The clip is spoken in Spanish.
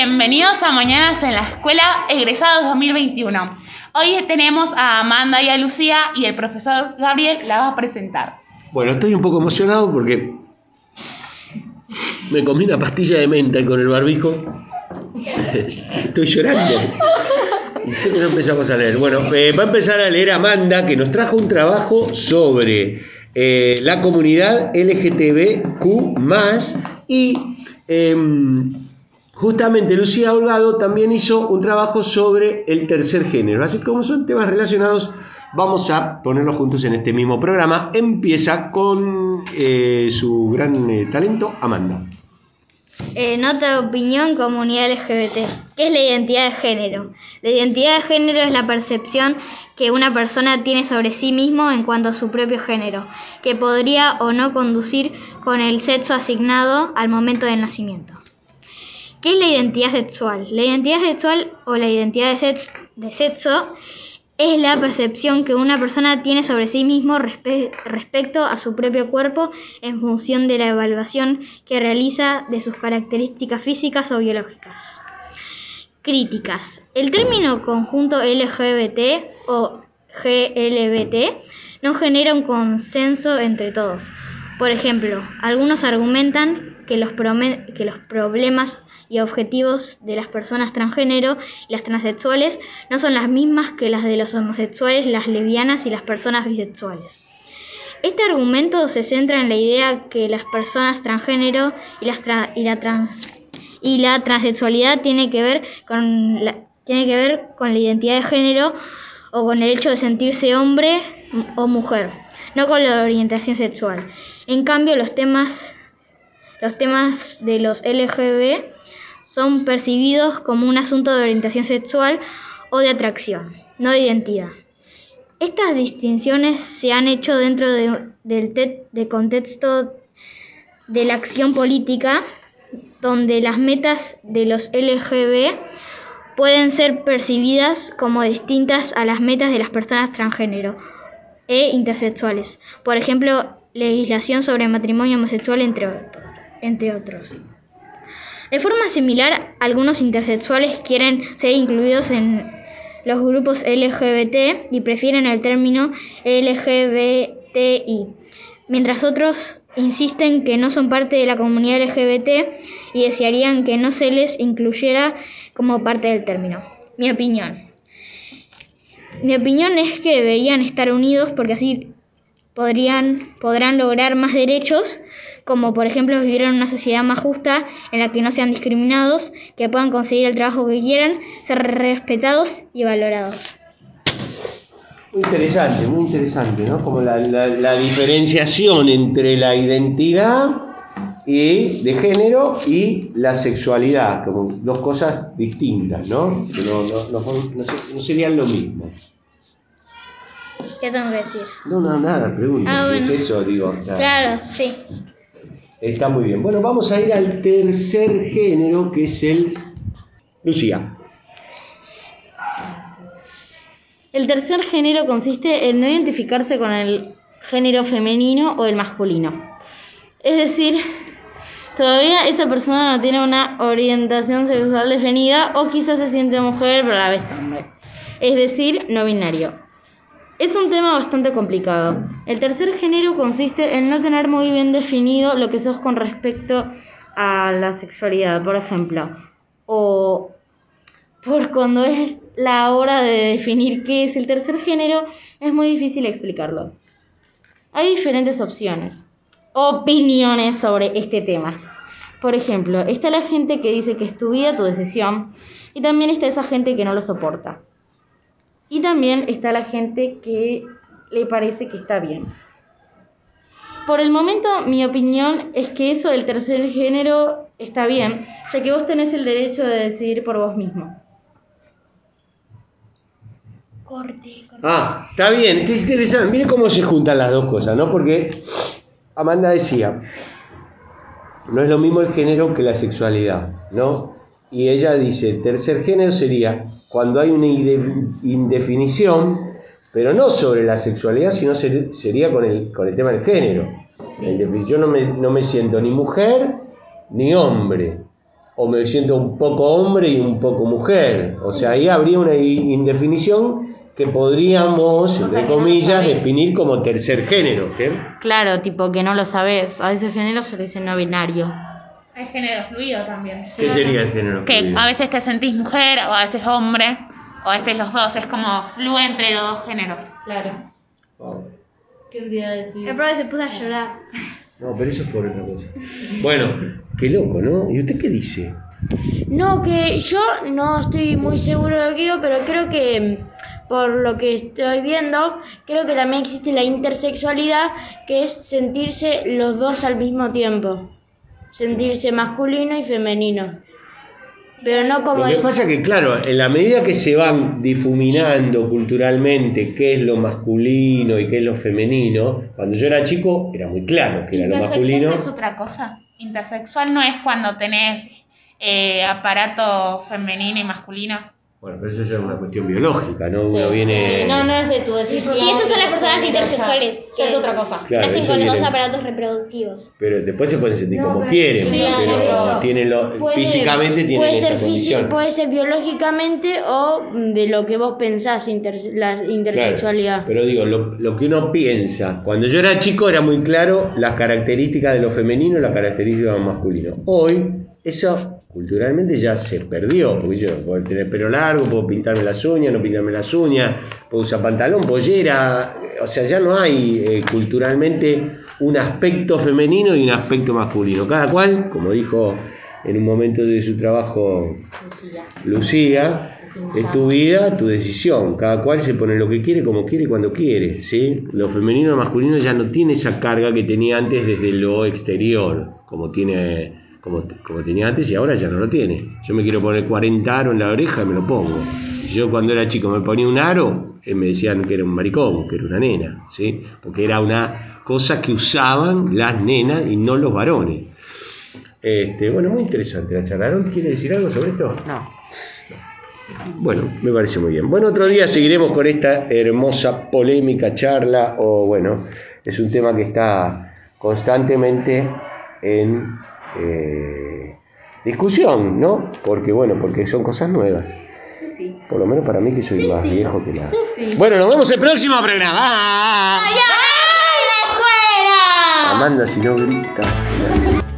Bienvenidos a Mañanas en la Escuela Egresados 2021. Hoy tenemos a Amanda y a Lucía y el profesor Gabriel la va a presentar. Bueno, estoy un poco emocionado porque me comí una pastilla de menta con el barbijo estoy llorando. Sé que no empezamos a leer. Bueno, eh, va a empezar a leer Amanda, que nos trajo un trabajo sobre eh, la comunidad LGTBQ y em, justamente Lucía Holgado también hizo un trabajo sobre el tercer género. Así que como son temas relacionados, vamos a ponerlos juntos en este mismo programa. Empieza con eh, su gran eh, talento, Amanda. Eh, nota de opinión, comunidad LGBT. ¿Qué es la identidad de género? La identidad de género es la percepción que una persona tiene sobre sí mismo en cuanto a su propio género, que podría o no conducir con el sexo asignado al momento del nacimiento. ¿Qué es la identidad sexual? La identidad sexual o la identidad de sexo, es la percepción que una persona tiene sobre sí mismo respecto a su propio cuerpo en función de la evaluación que realiza de sus características físicas o biológicas. Críticas. El término conjunto LGBT o GLBT no genera un consenso entre todos. Por ejemplo, algunos argumentan que los, que los problemas y objetivos de las personas transgénero y las transexuales no son las mismas que las de los homosexuales, las lesbianas y las personas bisexuales. Este argumento se centra en la idea que las personas transgénero y, las y, la, y la transexualidad tiene que, ver con la, tiene que ver con la identidad de género o con el hecho de sentirse hombre o mujer, no con la orientación sexual. En cambio, los temas, los temas de los LGB son percibidos como un asunto de orientación sexual o de atracción, no de identidad. Estas distinciones se han hecho dentro del contexto de la acción política, donde las metas de los LGB pueden ser percibidas como distintas a las metas de las personas transgénero e intersexuales. Por ejemplo, legislación sobre matrimonio homosexual, entre otros. De forma similar, algunos intersexuales quieren ser incluidos en los grupos LGBT y prefieren el término LGBTI, mientras otros insisten que no son parte de la comunidad LGBT y desearían que no se les incluyera como parte del término. Mi opinión. Mi opinión es que deberían estar unidos porque así podrían, podrán lograr más derechos como por ejemplo vivir en una sociedad más justa en la que no sean discriminados, que puedan conseguir el trabajo que quieran, ser respetados y valorados. Muy interesante, muy interesante, ¿no? Como la, diferenciación entre la identidad y, de género y la sexualidad, como dos cosas distintas, ¿no? Que no, no, serían lo mismo. ¿Qué tengo que decir? No, no, nada, pregunto. Ah, ¿Es eso, digo? Claro, sí. Está muy bien. Bueno, vamos a ir al tercer género, que es el Lucía. El tercer género consiste en no identificarse con el género femenino o el masculino. Es decir, todavía esa persona no tiene una orientación sexual definida o quizás se siente mujer pero a la vez hombre. Es decir, no binario. Es un tema bastante complicado. El tercer género consiste en no tener muy bien definido lo que sos con respecto a la sexualidad, por ejemplo. O por cuando es la hora de definir qué es el tercer género, es muy difícil explicarlo. Hay diferentes opciones, opiniones sobre este tema. Por ejemplo, está la gente que dice que es tu vida, tu decisión, y también está esa gente que no lo soporta. Y también está la gente que le parece que está bien. Por el momento, mi opinión es que eso del tercer género está bien, ya que vos tenés el derecho de decidir por vos mismo. Corte, Ah, está bien, es interesante. Miren cómo se juntan las dos cosas, ¿no? Porque Amanda decía, no es lo mismo el género que la sexualidad, ¿no? Y ella dice, el tercer género sería cuando hay una indefinición, pero no sobre la sexualidad, sino sería con el, con el tema del género. Yo no me, no me siento ni mujer ni hombre. o me siento un poco hombre y un poco mujer. O sea, ahí habría una indefinición que podríamos, entre comillas, definir como tercer género. Claro, tipo que no lo sabes. A ese género se le dice no binario. Hay género fluido también. ¿Qué sería el género? Que fluido? a veces te sentís mujer, o a veces hombre, o a veces los dos. Es como fluye entre los dos géneros. Claro. Oh. ¿Qué un día decís? El profe se puso a llorar. No, pero eso es por otra cosa. Bueno, qué loco, ¿no? ¿Y usted qué dice? No, que yo no estoy muy seguro de lo que digo, pero creo que mm, por lo que estoy viendo, creo que también existe la intersexualidad, que es sentirse los dos al mismo tiempo. Sentirse masculino y femenino. Pero no como Lo que el- pasa que, claro, en la medida que se van difuminando culturalmente qué es lo masculino y qué es lo femenino, cuando yo era chico era muy claro que era lo Intersexual masculino. es otra cosa. Intersexual no es cuando tenés eh, aparato femenino y masculino. Bueno, pero eso ya es una cuestión biológica, ¿no? Uno viene... No, no es de tu decisión. Sí, esas son las personas intersexuales. Ya es otra cosa. Claro, Nacen con los dos aparatos reproductivos. Pero después se pueden sentir No, como quieren, Sí, pero tienen lo- puede- físicamente tienen puede esa ser condición. puede ser biológicamente o mm, de lo que vos pensás inter- la Claro, intersexualidad. pero digo, lo, lo que uno piensa, cuando yo era chico era muy claro las características de lo femenino y las características de lo masculino. Hoy, eso culturalmente ya se perdió, porque yo puedo tener pelo largo, puedo pintarme las uñas, no pintarme las uñas, puedo usar pantalón, pollera, o sea, ya no hay eh, culturalmente un aspecto femenino y un aspecto masculino. Cada cual, como dijo en un momento de su trabajo Lucía, es tu vida, tu decisión. Cada cual se pone lo que quiere, como quiere y cuando quiere. ¿sí? Lo femenino y lo masculino ya no tiene esa carga que tenía antes desde lo exterior, como, tiene, como, como tenía antes y ahora ya no lo tiene. Yo me quiero poner 40 aros en la oreja y me lo pongo. Yo cuando era chico me ponía un aro, eh, me decían que era un maricón, que era una nena, ¿sí? porque era una cosa que usaban las nenas y no los varones. Este, bueno, muy interesante la charla. ¿Aaron quiere decir algo sobre esto? No. Bueno, me parece muy bien. Bueno, otro día seguiremos con esta hermosa polémica charla, o bueno, es un tema que está constantemente en eh, discusión, ¿no? Porque bueno, porque son cosas nuevas. Por lo menos para mí que soy más viejo que nada. Bueno, nos vemos el próximo programa. Amanda, si no gritas.